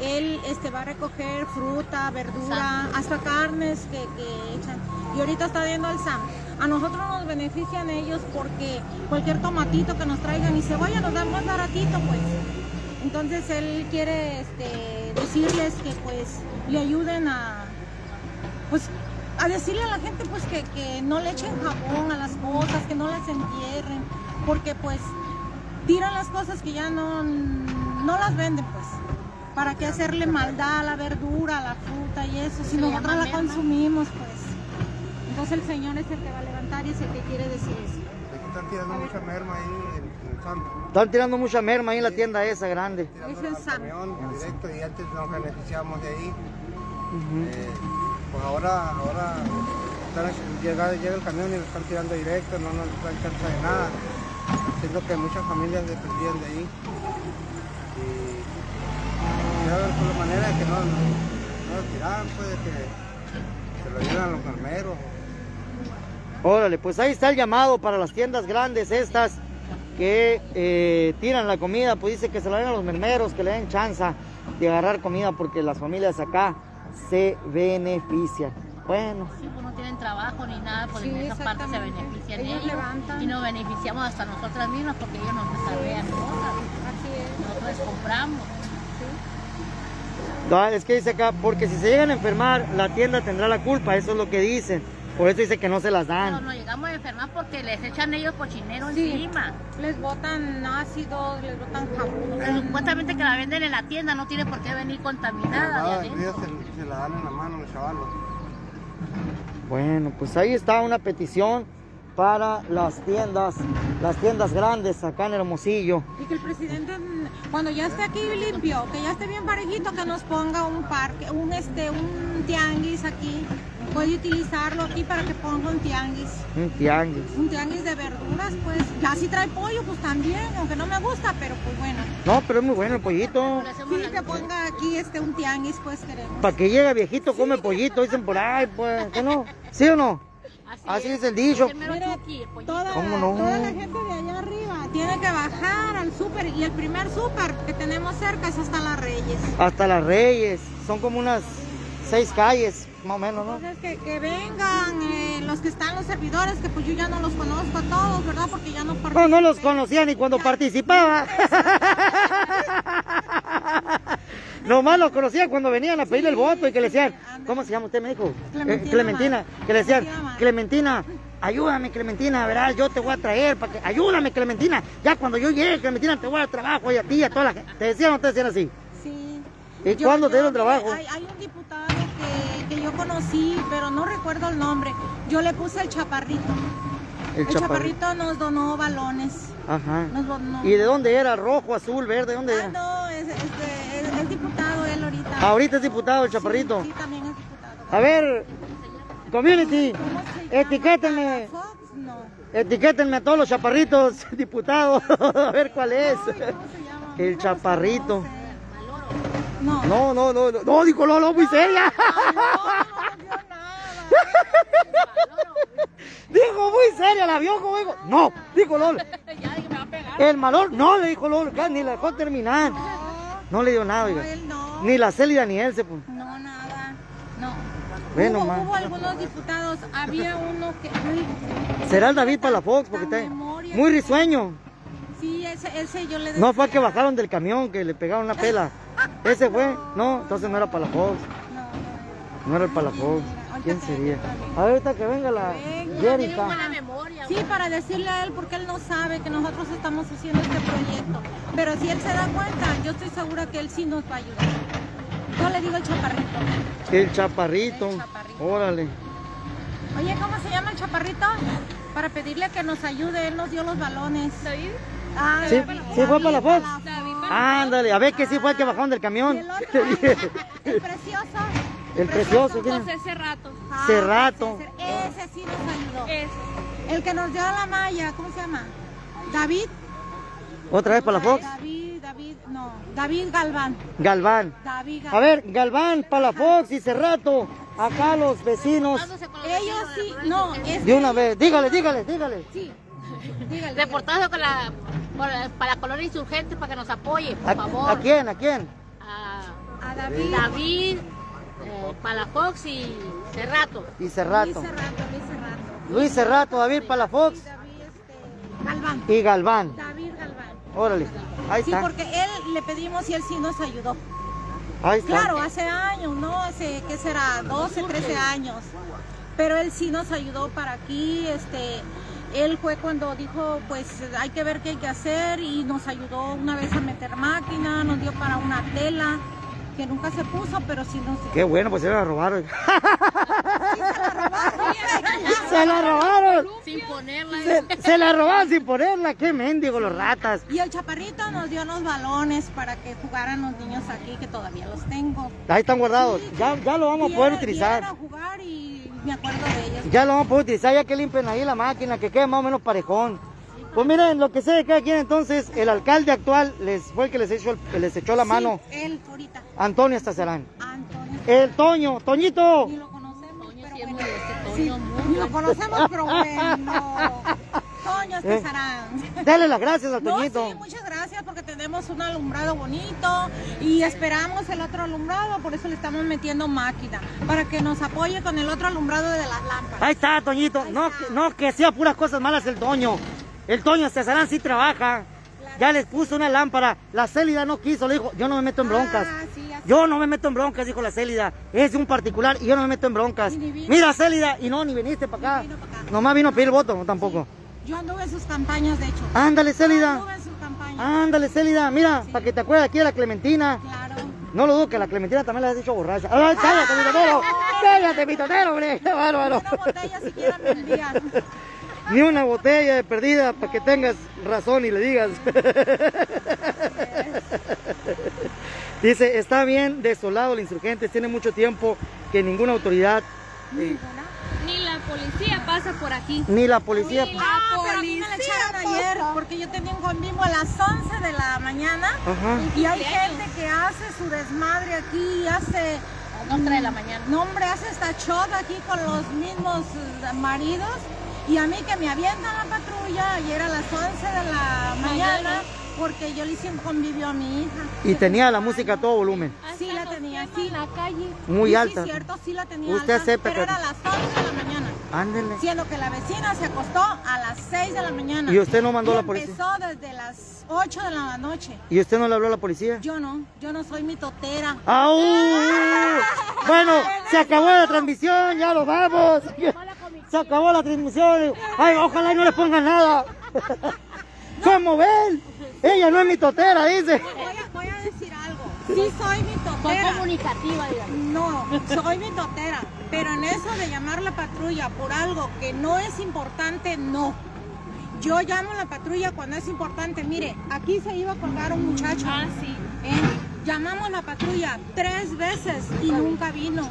Speaker 3: Él este, va a recoger fruta, verdura, hasta carnes que, que echan. Y ahorita está viendo al SAM. A nosotros nos benefician ellos porque cualquier tomatito que nos traigan y cebolla nos dan más baratito, pues. Entonces él quiere este, decirles que pues le ayuden a, pues a decirle a la gente pues que, que no le echen jabón a las cosas, que no las entierren, porque pues tiran las cosas que ya no, no las venden pues. ¿Para qué hacerle maldad a la verdura, a la fruta y eso? Si nosotros la consumimos pues. Entonces el Señor es el que va a levantar y es el que quiere decir eso.
Speaker 6: Aquí están tirando mucha merma ahí en, en.
Speaker 1: Están tirando mucha merma ahí en la tienda esa grande.
Speaker 6: Tirando
Speaker 3: Es SAM.
Speaker 6: camión directo y antes nos beneficiamos de ahí. Eh, pues ahora, ahora están, llega, llega el camión y lo están tirando directo, no nos dan chance de nada. Siendo que muchas familias dependían de ahí. Y ya ver por la manera de que no, no, no lo tiraran, pues de que se lo dieran a los mermeros.
Speaker 1: Órale, pues ahí está el llamado para las tiendas grandes estas que eh, tiran la comida, pues dice que se la den a los mermeros, que le den chance de agarrar comida porque las familias acá se benefician. Bueno,
Speaker 4: Sí, pues no tienen trabajo ni nada,
Speaker 3: Sí,
Speaker 4: en esa parte se benefician
Speaker 3: Ellos
Speaker 4: ellos.
Speaker 3: levantan.
Speaker 4: Y nos beneficiamos hasta nosotras mismas porque ellos nos desarrollan cosas.
Speaker 3: Así es.
Speaker 4: Nosotros compramos.
Speaker 1: no, es que dice acá, porque si se llegan a enfermar, la tienda tendrá la culpa, eso es lo que dicen. Por eso dice que no se las dan.
Speaker 4: nos llegamos a enfermar porque les echan ellos cochinero
Speaker 3: Sí.
Speaker 4: encima.
Speaker 3: Les botan ácido, les botan jabón.
Speaker 4: Supuestamente que la venden en la tienda, no tiene por qué venir contaminada de
Speaker 6: día se, se la dan en la mano los chavalos.
Speaker 1: Bueno, pues ahí está una petición para las tiendas, las tiendas grandes acá en Hermosillo.
Speaker 3: Y que el presidente, cuando ya esté aquí limpio, que ya esté bien parejito, que nos ponga un parque, un este, un tianguis aquí. Puede utilizarlo aquí para que ponga un tianguis.
Speaker 1: Un tianguis.
Speaker 3: Un tianguis de verduras, pues. Ya si trae pollo, pues también, aunque no me gusta, pero pues bueno.
Speaker 1: No, pero es muy bueno el pollito.
Speaker 3: Sí, que ponga aquí este un tianguis, pues queremos.
Speaker 1: Para que llegue viejito, come pollito, dicen por ahí, pues, ¿qué no? ¿Sí o no? Así es el dicho.
Speaker 4: el
Speaker 3: Mire,
Speaker 4: chuki, el.
Speaker 3: Toda,
Speaker 1: ¿Cómo no?
Speaker 3: toda la gente de allá arriba tiene que bajar al súper y el primer súper que tenemos cerca es hasta las Reyes.
Speaker 1: Hasta las Reyes. Son como unas seis calles, más o menos, ¿no?
Speaker 3: Entonces que, que vengan eh, los que están los servidores, que pues yo ya no los conozco a todos, ¿verdad? Porque ya no
Speaker 1: No, no los
Speaker 3: participé.
Speaker 1: conocía ni cuando participaba. Nomás los conocía cuando venían a pedirle el voto y que le decían, ¿cómo se llama usted, me dijo?
Speaker 3: Clementina
Speaker 1: Eh, Clementina. Que le decían,
Speaker 3: Clementina
Speaker 1: ayúdame, Clementina, verás, yo te voy a traer, para que, ayúdame, Clementina. Ya cuando yo llegue, Clementina, te voy a dar trabajo y a ti y a toda la gente. ¿Te decían o no te decían así?
Speaker 3: Sí.
Speaker 1: ¿Y cuándo te dieron trabajo?
Speaker 3: Hay, hay un diputado que, que yo conocí, pero no recuerdo el nombre. Yo le puse el chaparrito.
Speaker 1: El,
Speaker 3: El chaparrito nos donó balones.
Speaker 1: Ajá.
Speaker 3: Nos donó.
Speaker 1: ¿Y de dónde era? ¿Rojo, azul, verde? ¿Dónde
Speaker 3: Ah,
Speaker 1: era?
Speaker 3: no, es, este, es- es diputado él ahorita.
Speaker 1: Ahorita es diputado el chaparrito.
Speaker 3: Sí, sí, también es diputado.
Speaker 1: A ver, community, etiquétenme,
Speaker 3: Fox, no.
Speaker 1: etiquétenme a todos los chaparritos diputados, a ver cuál es.
Speaker 3: Ay, ¿cómo se llama?
Speaker 1: El chaparrito.
Speaker 3: No.
Speaker 1: No, no, no, no, no, dijo Lolo, muy seria. Dijo muy seria, la vio como. No, dijo Lolo. El malor, no, le dijo Lolo, ni la dejó terminar. No le dio nada, oiga.
Speaker 3: él no.
Speaker 1: Ni la Célida ni él se pues.
Speaker 3: No, nada. No.
Speaker 1: Ve
Speaker 3: hubo, algunos diputados. Había uno que.
Speaker 1: Será el David Palafox, porque está
Speaker 3: memoria
Speaker 1: muy risueño.
Speaker 3: Sí, ese, ese yo le
Speaker 1: No fue que
Speaker 3: decía.
Speaker 1: bajaron del camión, que le pegaron una pela. Ese fue, (laughs) no, entonces no era Palafox.
Speaker 3: No, no.
Speaker 1: No era el Palafox. ¿Quién sería? A ver, ahorita que venga la Jerica.
Speaker 3: Sí, para decirle a él, porque él no sabe que nosotros estamos haciendo este proyecto. Pero si él se da cuenta, yo estoy segura que él sí nos va a ayudar. Yo le digo el chaparrito.
Speaker 1: El chaparrito.
Speaker 3: El chaparrito.
Speaker 1: Órale.
Speaker 3: Oye, ¿cómo se llama el chaparrito? Para pedirle que nos ayude, él nos dio los balones.
Speaker 2: David,
Speaker 3: Ah,
Speaker 1: Sí, sí fue
Speaker 3: David
Speaker 1: Palafox.
Speaker 2: David
Speaker 1: Ándale, a ver que sí fue el que bajaron del camión.
Speaker 3: el otro, (laughs) el precioso.
Speaker 1: El precioso, ¿quién es?
Speaker 2: José Cerrato.
Speaker 3: Ah,
Speaker 1: Cerrato.
Speaker 3: ese, ese sí nos ayudó.
Speaker 2: Ese.
Speaker 3: El que nos dio la malla, ¿cómo se llama? David.
Speaker 1: Otra vez Palafox.
Speaker 3: David, David, no. David Galván.
Speaker 1: Galván.
Speaker 3: David Galván.
Speaker 1: A ver, Galván, Palafox y Cerrato. Acá los vecinos.
Speaker 3: Ellos sí, no, es
Speaker 1: De una vez. Dígale, dígale, dígale.
Speaker 3: Sí. Dígale.
Speaker 4: Reportaje con la, la- para la colonia insurgente para que nos apoye, por
Speaker 1: ¿A,
Speaker 4: favor.
Speaker 1: a quién? ¿A quién?
Speaker 4: A
Speaker 3: A David.
Speaker 4: David, eh, Palafox y Cerrato.
Speaker 1: Y Cerrato.
Speaker 3: Cerrato, Luis Cerrato.
Speaker 1: Luis Cerrato, David Palafox
Speaker 3: Y David este, Galván.
Speaker 1: y Galván.
Speaker 3: David Galván.
Speaker 1: Órale. Ahí
Speaker 3: Sí,
Speaker 1: está.
Speaker 3: porque él le pedimos y él sí nos ayudó.
Speaker 1: Ahí está.
Speaker 3: Claro, hace años, ¿no? Hace, ¿qué será? 12, 13 años. Pero él sí nos ayudó para aquí, este... Él fue cuando dijo, pues hay que ver qué hay que hacer y nos ayudó una vez a meter máquina, nos dio para una tela que nunca se puso, pero sí nos dio.
Speaker 1: Qué bueno, pues se la robaron. se la robaron.
Speaker 4: Sin ponerla.
Speaker 1: Se, se la robaron sin ponerla. Qué mendigo los ratas.
Speaker 3: Y el chaparrito nos dio los balones para que jugaran los niños aquí, que todavía los tengo.
Speaker 1: Ahí están guardados.
Speaker 3: Sí,
Speaker 1: Ya, ya lo vamos a poder utilizar.
Speaker 3: viera a jugar y me acuerdo de ellos.
Speaker 1: Ya lo vamos a poder utilizar, ya que limpien ahí la máquina, que quede más o menos parejón. Pues miren, lo que sé de cada quien entonces, el alcalde actual les fue el que les echó, el- les echó la mano,
Speaker 3: Sí, él ahorita.
Speaker 1: Antonio Estazarán.
Speaker 3: Antonio.
Speaker 1: El Toño, Toñito.
Speaker 3: Ni lo conocemos,
Speaker 4: Toño
Speaker 3: pero
Speaker 4: sí
Speaker 3: bueno.
Speaker 4: este
Speaker 3: Sí,
Speaker 4: Toño, muy
Speaker 3: ni lo
Speaker 4: bueno.
Speaker 3: conocemos, pero (laughs) bueno. Toño
Speaker 1: Eh.
Speaker 3: Estazarán.
Speaker 1: Dale las gracias al
Speaker 3: No,
Speaker 1: Toñito.
Speaker 3: sí, muchas gracias porque tenemos un alumbrado bonito y esperamos el otro alumbrado, por eso le estamos metiendo máquina, para que nos apoye con el otro alumbrado de las lámparas.
Speaker 1: Ahí está, Toñito.
Speaker 3: Ahí
Speaker 1: No,
Speaker 3: está.
Speaker 1: no que sea puras cosas malas el Toño. El Toño Estazarán sí trabaja. Ya les puso una lámpara. La Célida no quiso, le dijo, yo no me meto en broncas.
Speaker 3: Ah, sí, así.
Speaker 1: Yo no me meto en broncas, dijo la Célida. Es de un particular y yo no me meto en broncas. Mira, Célida, y no, ni viniste para acá.
Speaker 3: Vino pa' acá.
Speaker 1: Nomás vino a pedir voto, no tampoco.
Speaker 3: Yo anduve en sus campañas, de hecho.
Speaker 1: Ándale, Célida.
Speaker 3: Anduve en sus campañas.
Speaker 1: Ándale, Célida. Mira, para que te acuerdes aquí de la Clementina.
Speaker 3: Claro.
Speaker 1: No lo dudo que la Clementina también la has hecho borracha. ¡Ay, cállate, mi totero! (laughs) ¡Cállate, mi totero, hombre! ¡Qué bárbaro!
Speaker 3: Una botella siquiera me envían. (laughs)
Speaker 1: Ni una botella de perdida para que tengas razón y le digas. (laughs) Dice, está bien desolado el insurgente, tiene mucho tiempo que ninguna autoridad, eh,
Speaker 2: Ni la policía pasa por aquí.
Speaker 1: ni la policía...
Speaker 2: Ni la
Speaker 3: Ah, pero a mí me la
Speaker 2: policía
Speaker 3: echaron ayer porque yo tenía un convivo a las 11 de la mañana
Speaker 1: Ajá.
Speaker 3: y hay gente que hace su desmadre aquí, hace...
Speaker 4: A las 2 de la mañana.
Speaker 3: No, hombre, hace esta chota aquí con los mismos eh, maridos y a mí que me avientan la patrulla ayer a las 11 de la mañana porque yo le hice un convivio a mi hija.
Speaker 1: Y tenía la música a todo volumen.
Speaker 3: Sí la tenía, sí.
Speaker 2: en la calle.
Speaker 1: Muy
Speaker 3: Sí,
Speaker 1: alta.
Speaker 3: Sí, cierto, sí la tenía
Speaker 1: Usted
Speaker 3: alta,
Speaker 1: acepta
Speaker 3: pero
Speaker 1: que-
Speaker 3: era a las 11 de la mañana.
Speaker 1: Ándele.
Speaker 3: Siendo que la vecina se acostó a las 6 de la mañana.
Speaker 1: ¿Y usted no mandó
Speaker 3: Y
Speaker 1: a la policía?
Speaker 3: Empezó desde las 8 de la noche.
Speaker 1: ¿Y usted no le habló a la policía?
Speaker 3: Yo no, yo no soy mitotera.
Speaker 1: ¡Au! (laughs) Bueno, se acabó la transmisión, ya nos vamos. (laughs) Se acabó la transmisión. Ay, ojalá y no le pongan nada. (laughs) ¿Cómo ven? Ella no es mi totera, dice.
Speaker 3: Voy a, voy a decir algo. Sí soy
Speaker 4: Son
Speaker 3: mitotera.
Speaker 4: comunicativa, digamos.
Speaker 3: No, soy mitotera. Pero en eso de llamar la patrulla por algo que no es importante, no. Yo llamo a la patrulla cuando es importante. Mire, aquí se iba a colgar un muchacho.
Speaker 2: Ah, sí.
Speaker 3: ¿eh? Llamamos a la patrulla tres veces y nunca vino.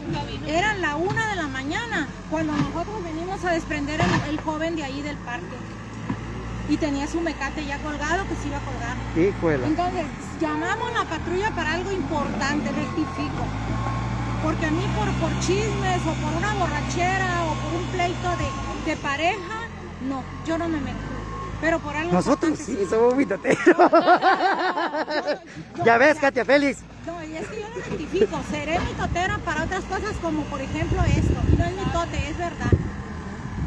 Speaker 3: Era la una de la mañana cuando nosotros venimos a desprender el, el joven de ahí del parque. Y tenía su mecate ya colgado que se iba a colgar.
Speaker 1: Híjole.
Speaker 3: Entonces, llamamos a la patrulla para algo importante, rectifico. Porque a mí por, por chismes o por una borrachera o por un pleito de, De pareja, no, yo no me meto. Pero por algo
Speaker 1: Nosotros sí somos mitoteros. (laughs) ya ves, Katia Félix.
Speaker 3: No, y es que yo lo identifico. Seré mitotera para otras cosas como por ejemplo esto. No es mitote, es verdad.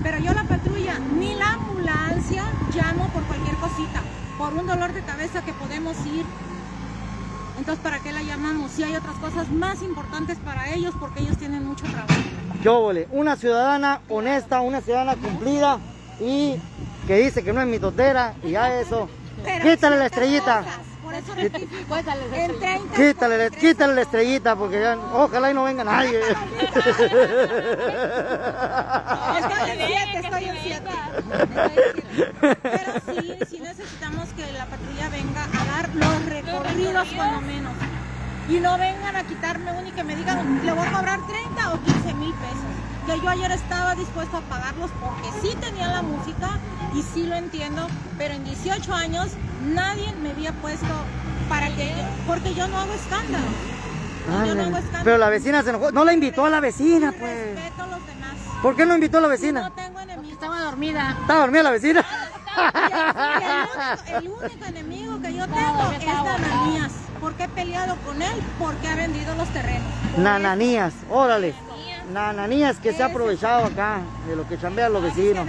Speaker 3: Pero yo la patrulla, ni la ambulancia llamo por cualquier cosita. Por un dolor de cabeza que podemos ir. Entonces, ¿para qué la llamamos? Si hay otras cosas más importantes para ellos porque ellos tienen mucho trabajo.
Speaker 1: Yo vole, una ciudadana honesta, una ciudadana cumplida y que dice que no es mitotera y ya eso.
Speaker 3: Pero
Speaker 1: Quítale la estrellita.
Speaker 3: cosas, Por eso rectifico.
Speaker 4: Cuéntale,
Speaker 3: En 30
Speaker 1: Quítale, la- quítale la estrellita porque ya, ojalá y no venga nadie. (laughs)
Speaker 3: Estoy en siete, estoy en siete. Estoy en siete. Pero sí, sí necesitamos que la patrulla venga a dar los recorridos cuando menos. Y no vengan a quitarme uno y que me digan, le voy a cobrar 30 o 15 mil pesos. Que yo ayer estaba dispuesto a pagarlos porque sí tenía la música y sí lo entiendo, pero en 18 años nadie me había puesto para que yo, porque yo no hago escándalo. Yo no hago escándalo.
Speaker 1: Pero la vecina se enojó. No la invitó a la vecina, pues.
Speaker 3: Respeto a los demás.
Speaker 1: ¿Por qué no invitó a la
Speaker 3: No
Speaker 1: vecina?
Speaker 3: tengo enemigos.
Speaker 4: Estaba dormida.
Speaker 1: ¿Estaba dormida la vecina?
Speaker 3: El único, el único enemigo que yo tengo es Dananías. Porque he peleado con él porque ha vendido los terrenos.
Speaker 1: Nananías, órale. Nananías que se ha aprovechado acá de lo que chambean los vecinos.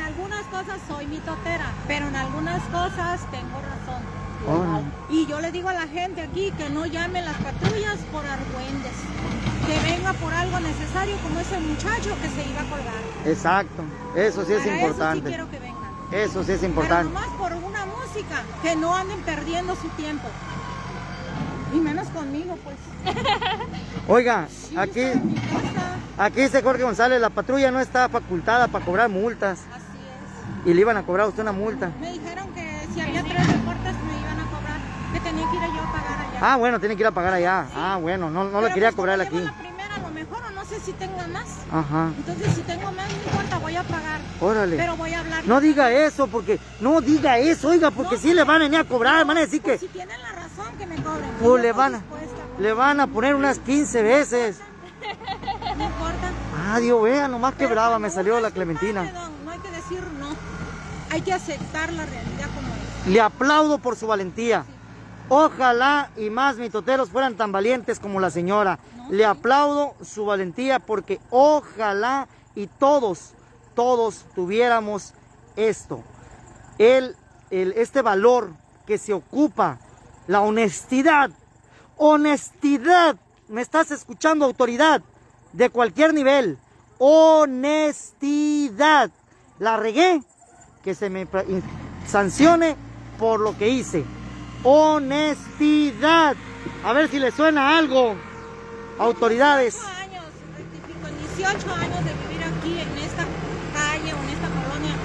Speaker 3: Cosas soy mitotera, pero en algunas cosas tengo razón.
Speaker 1: Órale.
Speaker 3: Y yo le digo a la gente aquí que no llamen las patrullas por argüendes. Que venga por algo necesario como ese muchacho que se iba a colgar.
Speaker 1: Exacto, eso sí es
Speaker 3: Para Eso sí
Speaker 1: importante.
Speaker 3: quiero que vengan.
Speaker 1: Eso sí es
Speaker 3: Pero
Speaker 1: importante.
Speaker 3: nomás por una música, que no anden perdiendo su tiempo. Y menos conmigo, pues. (laughs)
Speaker 1: Oiga,
Speaker 3: Sí,
Speaker 1: aquí, aquí dice Jorge González, la patrulla no está facultada para cobrar multas.
Speaker 3: así
Speaker 1: Y le iban a cobrar a usted una multa.
Speaker 3: Me dijeron que si había tres reportes me iban a cobrar, que tenía que ir yo a pagar allá.
Speaker 1: Ah, bueno, tiene que ir a pagar allá. Ah, bueno, no, no le quería
Speaker 3: pues
Speaker 1: cobrar aquí.
Speaker 3: la primera, a lo mejor, o no sé si tenga más.
Speaker 1: Ajá,
Speaker 3: Entonces, si tengo más, no importa, voy a pagar.
Speaker 1: órale.
Speaker 3: Pero voy a hablar.
Speaker 1: No diga eso, porque no diga eso, oiga, porque
Speaker 3: No,
Speaker 1: si le van a venir a cobrar, van a decir
Speaker 3: Pues
Speaker 1: que
Speaker 3: si tienen la razón, que me cobren.
Speaker 1: Pues le van a-
Speaker 3: dispuesta.
Speaker 1: le van a poner unas 15 veces. (laughs)
Speaker 3: No importa.
Speaker 1: Ah, Dios, vea, nomás que brava me salió la Clementina.
Speaker 3: Decir no. Hay que aceptar la realidad como es.
Speaker 1: Le aplaudo por su valentía. Ojalá y más mitoteros fueran tan valientes como la señora. Le aplaudo su valentía porque ojalá y todos, todos tuviéramos esto. El, el- este valor que se ocupa, la honestidad. Honestidad. ¿Me estás escuchando, autoridad? De cualquier nivel. Honestidad. La regué. Que se me sancione por lo que hice. Honestidad. A ver si le suena algo. Autoridades.
Speaker 3: 18 años, rectifico, en 18 años de vivir aquí en esta calle o en esta colonia,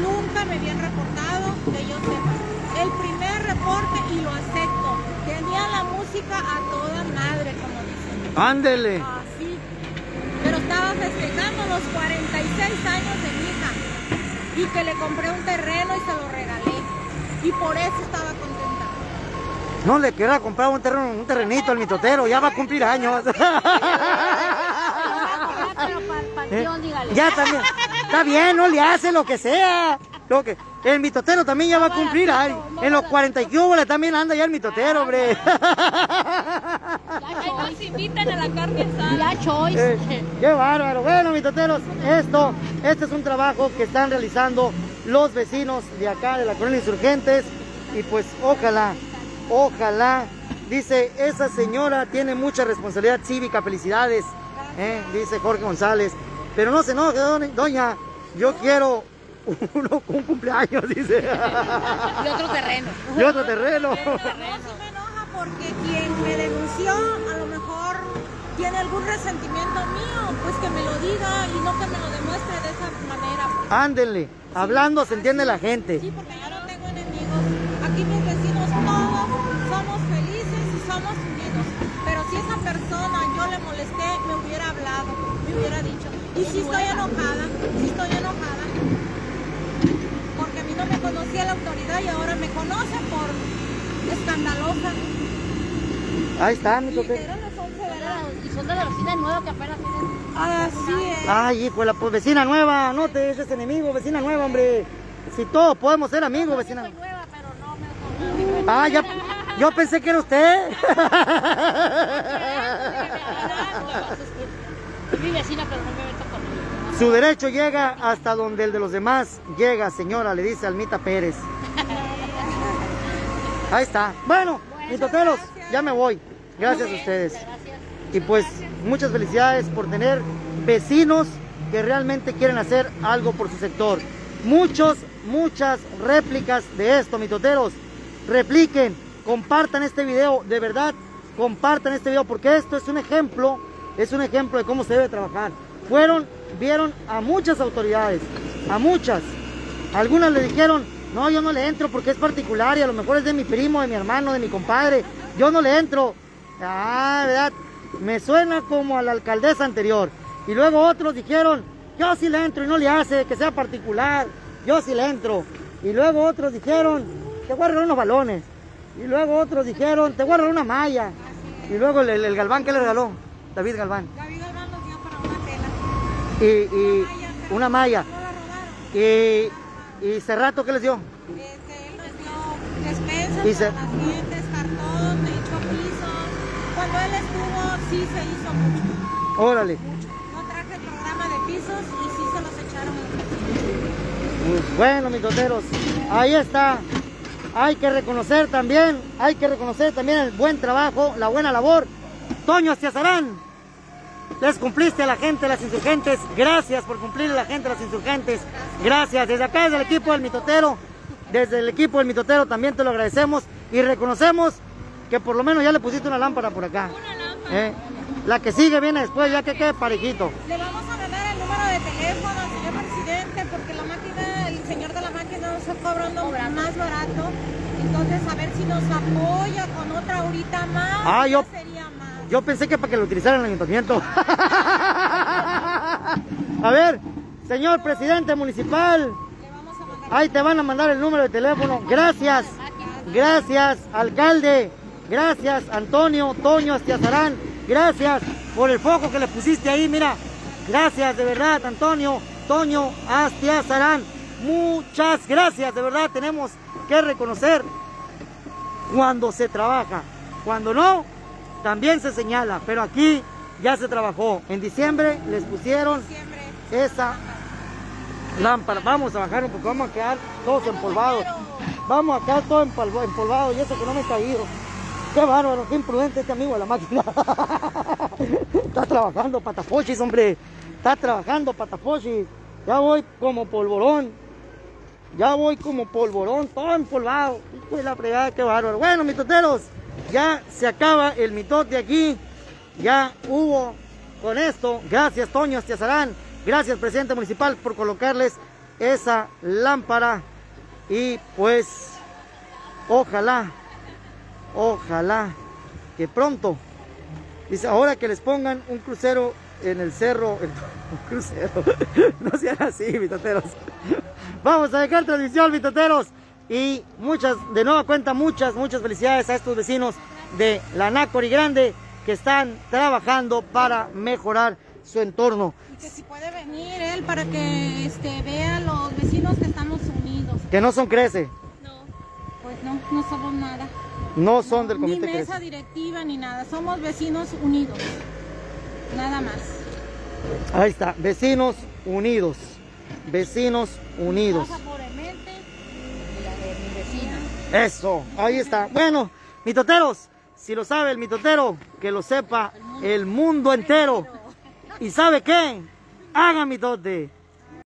Speaker 3: nunca me habían reportado que yo sepa. El primer reporte y lo acepto. Tenía la música a toda madre, como dicen.
Speaker 1: Ándele.
Speaker 3: Así. Pero estaba festejando los 46 años de mi. Y que le compré un terreno y se lo regalé. Y por eso estaba contenta.
Speaker 1: No le quiera comprar un terreno, un terrenito al mitotero. Ya va a cumplir años.
Speaker 4: Dígale. (laughs)
Speaker 1: ya también. Está bien, no le hace lo que sea. Lo que, el mitotero también ya va a cumplir años. En los 40 y cúboles también anda ya el mitotero, hombre.
Speaker 2: Ahí (laughs) nos invitan a la carne asada.
Speaker 4: Ya, Choice.
Speaker 1: Eh, qué bárbaro. Bueno, mitoteros, esto, este es un trabajo que están realizando los vecinos de acá, de la colonia Insurgentes. Y pues ojalá, ojalá, dice, esa señora tiene mucha responsabilidad cívica, felicidades, eh, dice Jorge González. Pero no se enoje, doña, yo quiero uno, un cumpleaños, dice. (laughs)
Speaker 4: Y otro terreno.
Speaker 1: y otro terreno.
Speaker 3: No, sí me enoja porque quien me denunció a lo mejor tiene algún resentimiento mío, pues que me lo diga y no que me lo demuestre de esa manera. pues.
Speaker 1: Ándenle, hablando se entiende la gente.
Speaker 3: Sí, porque yo no tengo enemigos. Aquí mis vecinos todos somos felices y somos unidos. Pero si esa persona yo le molesté, me hubiera hablado, me hubiera dicho. Y si estoy enojada, si estoy enojada. Porque a no conocía la autoridad y ahora me conoce por escandalosa.
Speaker 1: Ahí está, mi
Speaker 3: Y
Speaker 1: mitotero.
Speaker 3: eran las 11 de la
Speaker 4: Y son de la vecina nueva que apenas tienen
Speaker 3: Así es.
Speaker 1: Ay, hijo la pues, vecina nueva, no te eches enemigo, vecina nueva, hombre. Si todos podemos ser amigos, vecina.
Speaker 4: Soy nueva, pero no me
Speaker 1: Ah, ya, yo pensé que era usted.
Speaker 4: Es (laughs) mi vecina, pero no me.
Speaker 1: Su derecho llega hasta donde el de los demás llega, señora, le dice Almita Pérez. Ahí está. Bueno, mis toteros, ya me voy. Gracias a ustedes. Y pues muchas felicidades por tener vecinos que realmente quieren hacer algo por su sector. Muchos, muchas réplicas de esto, mis toteros. Repliquen, compartan este video, de verdad, compartan este video porque esto es un ejemplo, es un ejemplo de cómo se debe trabajar. Fueron, vieron a muchas autoridades, a muchas. Algunas le dijeron, no, yo no le entro porque es particular y a lo mejor es de mi primo, de mi hermano, de mi compadre. Yo no le entro. Ah, ¿verdad? Me suena como a la alcaldesa anterior. Y luego otros dijeron, yo sí le entro y no le hace, que sea particular. Yo sí le entro. Y luego otros dijeron, te voy a regalar unos balones. Y luego otros dijeron, te voy a regalar una malla. Y luego el, el- Galván, ¿qué le regaló? David Galván
Speaker 3: nos dio para una tela.
Speaker 1: Y, y una malla.
Speaker 3: No.
Speaker 1: Y, y Cerrato, ¿qué les dio?
Speaker 3: Este, él nos dio despensas
Speaker 1: Y se-
Speaker 3: dientes, cartón, hecho pisos. Cuando él estuvo, sí se hizo mucho.
Speaker 1: Órale.
Speaker 3: No traje el programa de pisos y sí se los echaron.
Speaker 1: Pues bueno, mis toteros, ahí está. Hay que reconocer también, hay que reconocer también el buen trabajo, la buena labor. Toño Astiazarán, les cumpliste a la gente de las insurgentes. Gracias por cumplir a la gente de las insurgentes. Gracias. Desde acá, desde el equipo del mitotero, desde el equipo del mitotero también te lo agradecemos y reconocemos que por lo menos ya le pusiste una lámpara por acá. ¿Eh? La que sigue viene después, ya que quede parejito.
Speaker 3: Le vamos a mandar el número de teléfono al señor presidente porque la máquina, el señor de la máquina nos está cobrando más barato. Entonces, a ver si nos apoya con otra ahorita más.
Speaker 1: Ah, yo-
Speaker 3: ya sería más.
Speaker 1: Yo pensé que para que lo utilizaran en el ayuntamiento. A ver, señor presidente municipal, ahí te van a mandar el número de teléfono. Gracias, gracias, alcalde. Gracias, Antonio, Toño, Astiazarán. Gracias por el foco que le pusiste ahí, mira. Gracias, de verdad, Antonio, Toño, Astiazarán. Muchas gracias, de verdad, tenemos que reconocer cuando se trabaja. Cuando no, también se señala, pero aquí ya se trabajó. En diciembre les pusieron esa lámpara. Vamos a bajar un poco, vamos a quedar todos empolvados. Vamos a quedar todos empolvados y eso que no me he caído. Qué bárbaro, qué imprudente este amigo de la máquina. (laughs) Está trabajando patapochis, hombre. Está trabajando patapochis. Ya voy como polvorón. Ya voy como polvorón, todo empolvado. Hijo la fregada, qué bárbaro. Bueno, mitoteros, ya se acaba el mitote aquí. Ya hubo con esto. Gracias, Toño Astiazarán. Gracias, presidente municipal, por colocarles esa lámpara. Y pues, ojalá, ojalá que pronto, dice, ahora que les pongan un crucero en el cerro, (laughs) un crucero, (laughs) no sean así, mitoteros. Vamos a dejar transmisión, mitoteros. Y muchas, de nueva cuenta, muchas, muchas felicidades a estos vecinos de la Nácori Grande que están trabajando para mejorar su entorno.
Speaker 3: Y que si puede venir él para que este, vea a los vecinos que estamos unidos.
Speaker 1: Que no son crece,
Speaker 2: No.
Speaker 3: Pues no, no somos nada.
Speaker 1: no son del
Speaker 3: ni
Speaker 1: comité
Speaker 3: mesa
Speaker 1: crece.
Speaker 3: directiva ni nada. Somos vecinos unidos. Nada más.
Speaker 1: Ahí está, vecinos unidos. Vecinos unidos.
Speaker 4: Favorablemente y la de mi vecina.
Speaker 1: Eso, ahí está. Bueno, mitoteros, si lo sabe el mitotero, que lo sepa el mundo entero. ¿Y sabe qué? Hagan mitote.